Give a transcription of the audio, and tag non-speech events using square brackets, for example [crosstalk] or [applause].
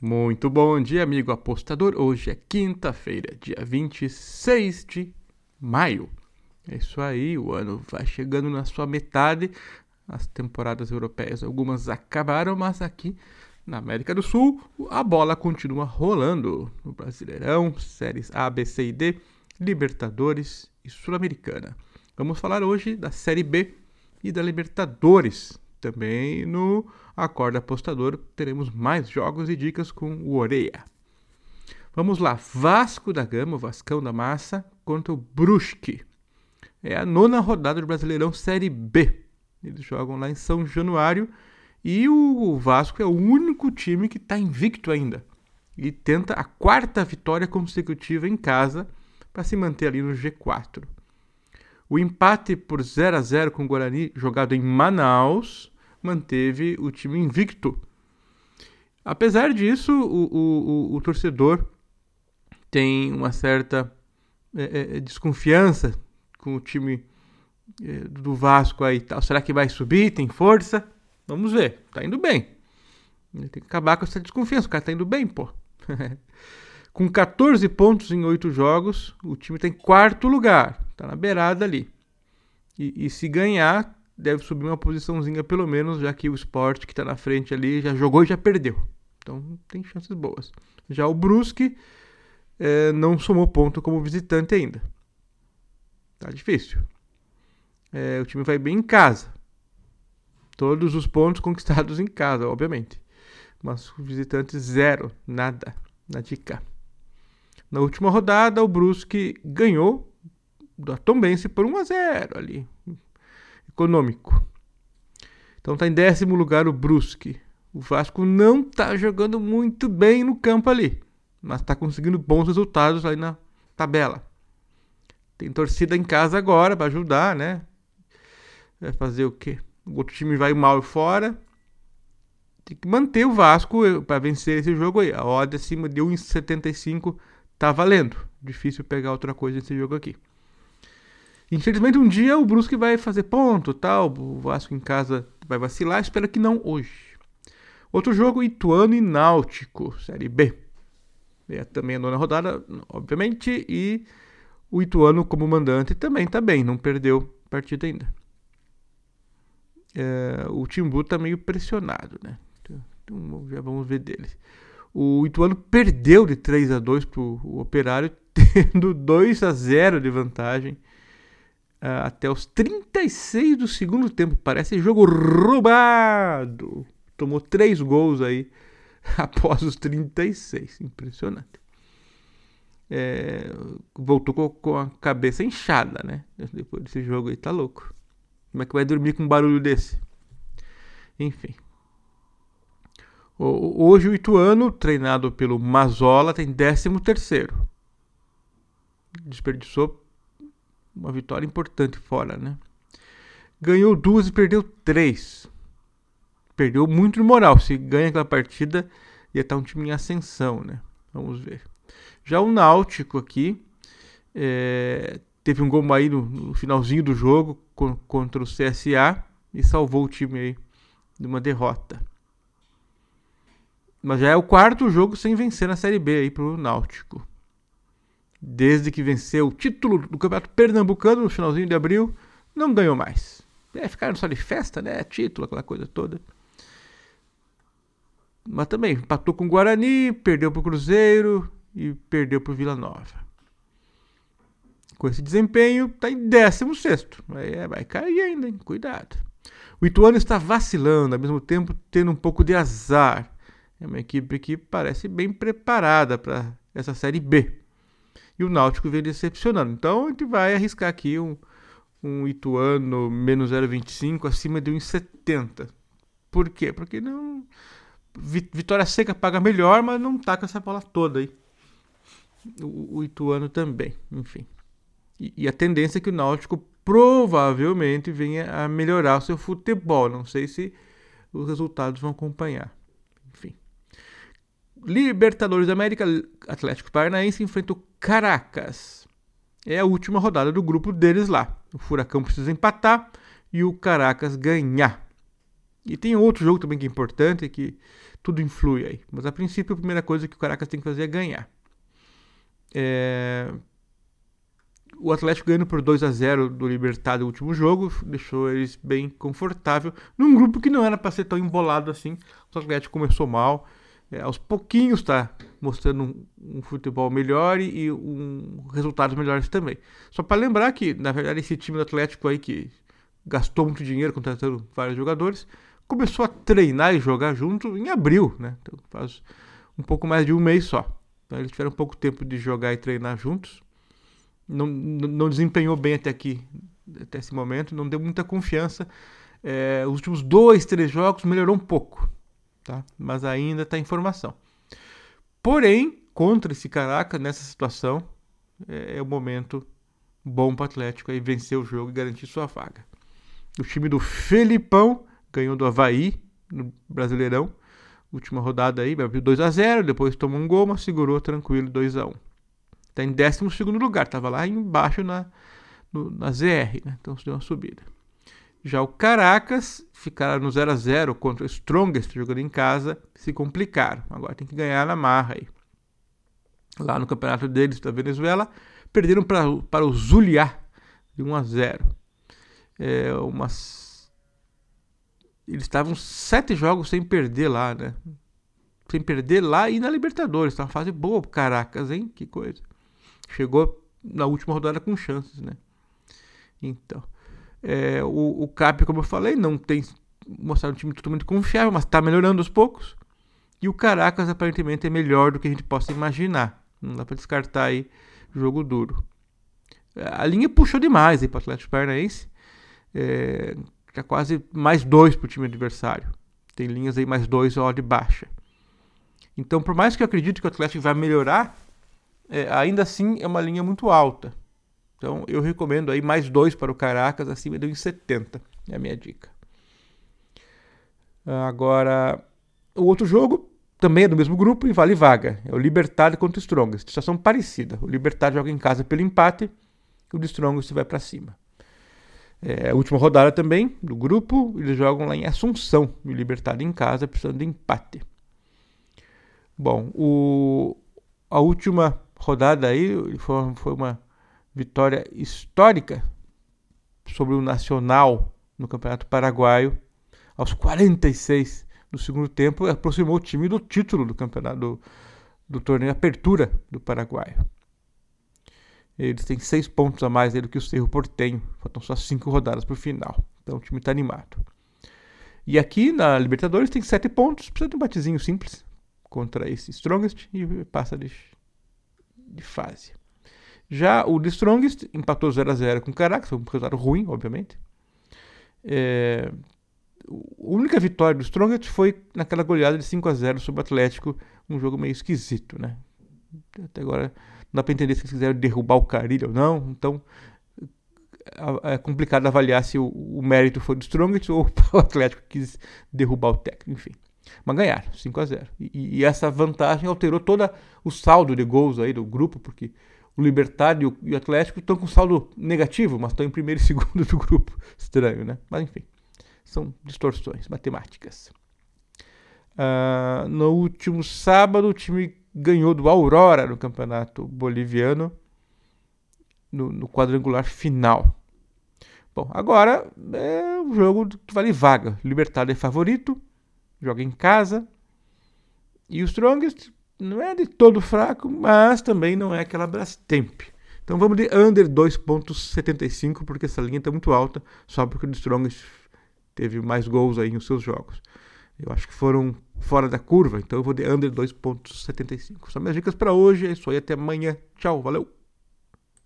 Muito bom dia, amigo apostador. Hoje é quinta-feira, dia 26 de maio. É isso aí, o ano vai chegando na sua metade. As temporadas europeias, algumas acabaram, mas aqui na América do Sul a bola continua rolando. No Brasileirão, séries A, B, C e D, Libertadores e Sul-Americana. Vamos falar hoje da Série B e da Libertadores. Também no Acorda Apostador teremos mais jogos e dicas com o Oreia. Vamos lá, Vasco da Gama, Vascão da Massa, contra o Brusque. É a nona rodada do Brasileirão Série B. Eles jogam lá em São Januário e o Vasco é o único time que está invicto ainda. E tenta a quarta vitória consecutiva em casa para se manter ali no G4. O empate por 0 a 0 com o Guarani, jogado em Manaus, manteve o time invicto. Apesar disso, o, o, o, o torcedor tem uma certa é, é, desconfiança com o time é, do Vasco aí tal. Será que vai subir? Tem força? Vamos ver. Tá indo bem. Tem que acabar com essa desconfiança. O cara tá indo bem, pô. [laughs] com 14 pontos em 8 jogos, o time tem quarto lugar. Tá na beirada ali. E, e se ganhar, deve subir uma posiçãozinha pelo menos, já que o esporte que está na frente ali já jogou e já perdeu. Então tem chances boas. Já o Brusque é, não somou ponto como visitante ainda. Tá difícil. É, o time vai bem em casa. Todos os pontos [laughs] conquistados em casa, obviamente. Mas o visitante zero, nada, na dica. Na última rodada, o Brusque ganhou da Tombense por 1 a 0 ali econômico. Então está em décimo lugar o Brusque. O Vasco não está jogando muito bem no campo ali, mas está conseguindo bons resultados aí na tabela. Tem torcida em casa agora para ajudar, né? Vai fazer o quê? O outro time vai mal fora. Tem que manter o Vasco para vencer esse jogo aí. A odd acima de 1,75 tá valendo. Difícil pegar outra coisa nesse jogo aqui. Infelizmente, um dia o Brusque vai fazer ponto, tal. O Vasco em casa vai vacilar. Espero que não hoje. Outro jogo, Ituano e Náutico, Série B. É também a nona rodada, obviamente. E o Ituano, como mandante, também está bem. Não perdeu partida ainda. É, o Timbu está meio pressionado, né? Então, já vamos ver deles. O Ituano perdeu de 3 a 2 para o Operário, [laughs] tendo 2 a 0 de vantagem até os 36 do segundo tempo. Parece jogo roubado. Tomou três gols aí [laughs] após os 36. Impressionante. É, voltou com, com, a cabeça inchada, né? Depois desse jogo aí, tá louco. Como é que vai dormir com um barulho desse? Enfim. Hoje o Ituano, treinado pelo Mazola, tem 13 terceiro. Desperdiçou uma vitória importante fora, né? Ganhou duas e perdeu três. Perdeu muito de moral. Se ganha aquela partida, ia estar um time em ascensão, né? Vamos ver. Já o Náutico aqui é, teve um gol aí no, no, finalzinho do jogo contra o CSA e salvou o time aí de uma derrota. Mas já é o quarto jogo sem vencer na Série B aí pro Náutico desde que venceu o título do Campeonato Pernambucano no finalzinho de abril, não ganhou mais. É, ficaram só de festa, né? Título, aquela coisa toda. Mas também empatou com o Guarani, perdeu para o Cruzeiro e perdeu para o Vila Nova. Com esse desempenho, está em 16. Vai, é, vai cair ainda, hein? Cuidado. O Ituano está vacilando, ao mesmo tempo tendo um pouco de azar. É uma equipe que parece bem preparada para essa Série B e o Náutico vem decepcionando. Então a gente vai arriscar aqui um, um Ituano menos 0,25 acima de 1,70. Por quê? Porque não. Vitória seca paga melhor, mas não tá com essa bola toda aí. O, o Ituano também, enfim. E, e, a tendência é que o Náutico provavelmente venha a melhorar o seu futebol. Não sei se os resultados vão acompanhar. Libertadores da América, Atlético Paranaense enfrenta o Caracas. É a última rodada do grupo deles lá. O Furacão precisa empatar e o Caracas ganhar. E tem outro jogo também que é importante, que tudo influi aí. Mas a princípio, a primeira coisa que o Caracas tem que fazer é ganhar. É... O Atlético ganhando por 2 a 0 do Libertad no último jogo, deixou eles bem confortável, num grupo que não era para ser tão embolado assim. O Atlético começou mal, é, aos pouquinhos está mostrando um, um, futebol melhor e, e um, resultados melhores também. Só para lembrar que, na verdade, esse time do Atlético aí que gastou muito dinheiro contratando vários jogadores, começou a treinar e jogar junto em abril, né? Então faz um pouco mais de um mês só. Então eles tiveram pouco tempo de jogar e treinar juntos. Não, não desempenhou bem até aqui, até esse momento, não deu muita confiança. É, os últimos dois, três jogos melhorou um pouco, tá? Mas ainda está em formação. Porém, contra esse Caraca, nessa situação, é, é o momento bom para o Atlético aí vencer o jogo e garantir sua vaga. O time do Felipão ganhou do Havaí no Brasileirão. Última rodada aí, abriu 2 a 0 depois tomou um gol, mas segurou tranquilo 2 a 1 Está em 12 lugar, estava lá embaixo na, no, na ZR, né? então deu uma subida. Já o Caracas ficaram no 0 a 0 contra o Strongest, jogando em casa, se complicaram. Agora tem que ganhar na marra aí. Lá no campeonato deles da Venezuela, perderam pra, para o Zuliá de 1 a 0. É, umas eles estavam sete jogos sem perder lá, né? Sem perder lá e na Libertadores. Tá uma fase boa pro Caracas, hein? Que coisa. Chegou na última rodada com chances, né? Então. É, o, o Cap, como eu falei, não tem mostrado um time totalmente confiável, mas está melhorando aos poucos. E o Caracas aparentemente é melhor do que a gente possa imaginar. Não dá para descartar aí jogo duro. A linha puxou demais para o Atlético Paranaense. É, é quase mais dois para o time adversário. Tem linhas aí mais dois ó de baixa. Então, por mais que eu acredite que o Atlético vai melhorar, é, ainda assim é uma linha muito alta. Então, eu recomendo aí mais dois para o Caracas, acima de 1,70. É a minha dica. Agora, o outro jogo também é do mesmo grupo e vale vaga. É o Libertad contra o Strongest. Situação parecida. O Libertad joga em casa pelo empate e o Strongest vai para cima. É, a última rodada também do grupo, eles jogam lá em Assunção, o Libertad em casa, precisando de empate. Bom, o, a última rodada aí foi, foi uma vitória histórica sobre o Nacional no Campeonato Paraguaio. Aos 46 do segundo tempo, aproximou o time do título do campeonato do, do torneio Apertura do Paraguaio. Eles têm seis pontos a mais do que o Cerro Portenho. Faltam só cinco rodadas para o final. Então o time está animado. E aqui na Libertadores tem sete pontos. Precisa de um batezinho simples contra esse Strongest e passa de, de fase. Já o The Strongest empatou 0 a 0 com o Caracas, foi um resultado ruim, obviamente. É, a única vitória do Strongest foi naquela goleada de 5 a 0 sobre o Atlético, um jogo meio esquisito, né? Até agora não dá para entender se eles quiseram derrubar o Carilho ou não. Então é complicado avaliar se o, o mérito foi do Strongest ou [laughs] o Atlético quis derrubar o técnico, enfim. Mas ganharam, 5 a 0 e, e, essa vantagem alterou todo o saldo de gols aí do grupo, porque o Libertad e o, e o Atlético estão com saldo negativo, mas estão em primeiro e [laughs] segundo do grupo. Estranho, né? Mas enfim, são distorções matemáticas. Uh, no último sábado, o time ganhou do Aurora no campeonato boliviano no, no quadrangular final. Bom, agora é um jogo que vale vaga. Libertad é favorito, joga em casa. E o Strongest não é de todo fraco, mas também não é aquela Brastemp. Então vamos de under 2.75, porque essa linha está muito alta, só porque o Strongest teve mais gols aí nos seus jogos. Eu acho que foram fora da curva, então eu vou de under 2.75. São minhas dicas para hoje, é isso aí, até amanhã. Tchau, valeu!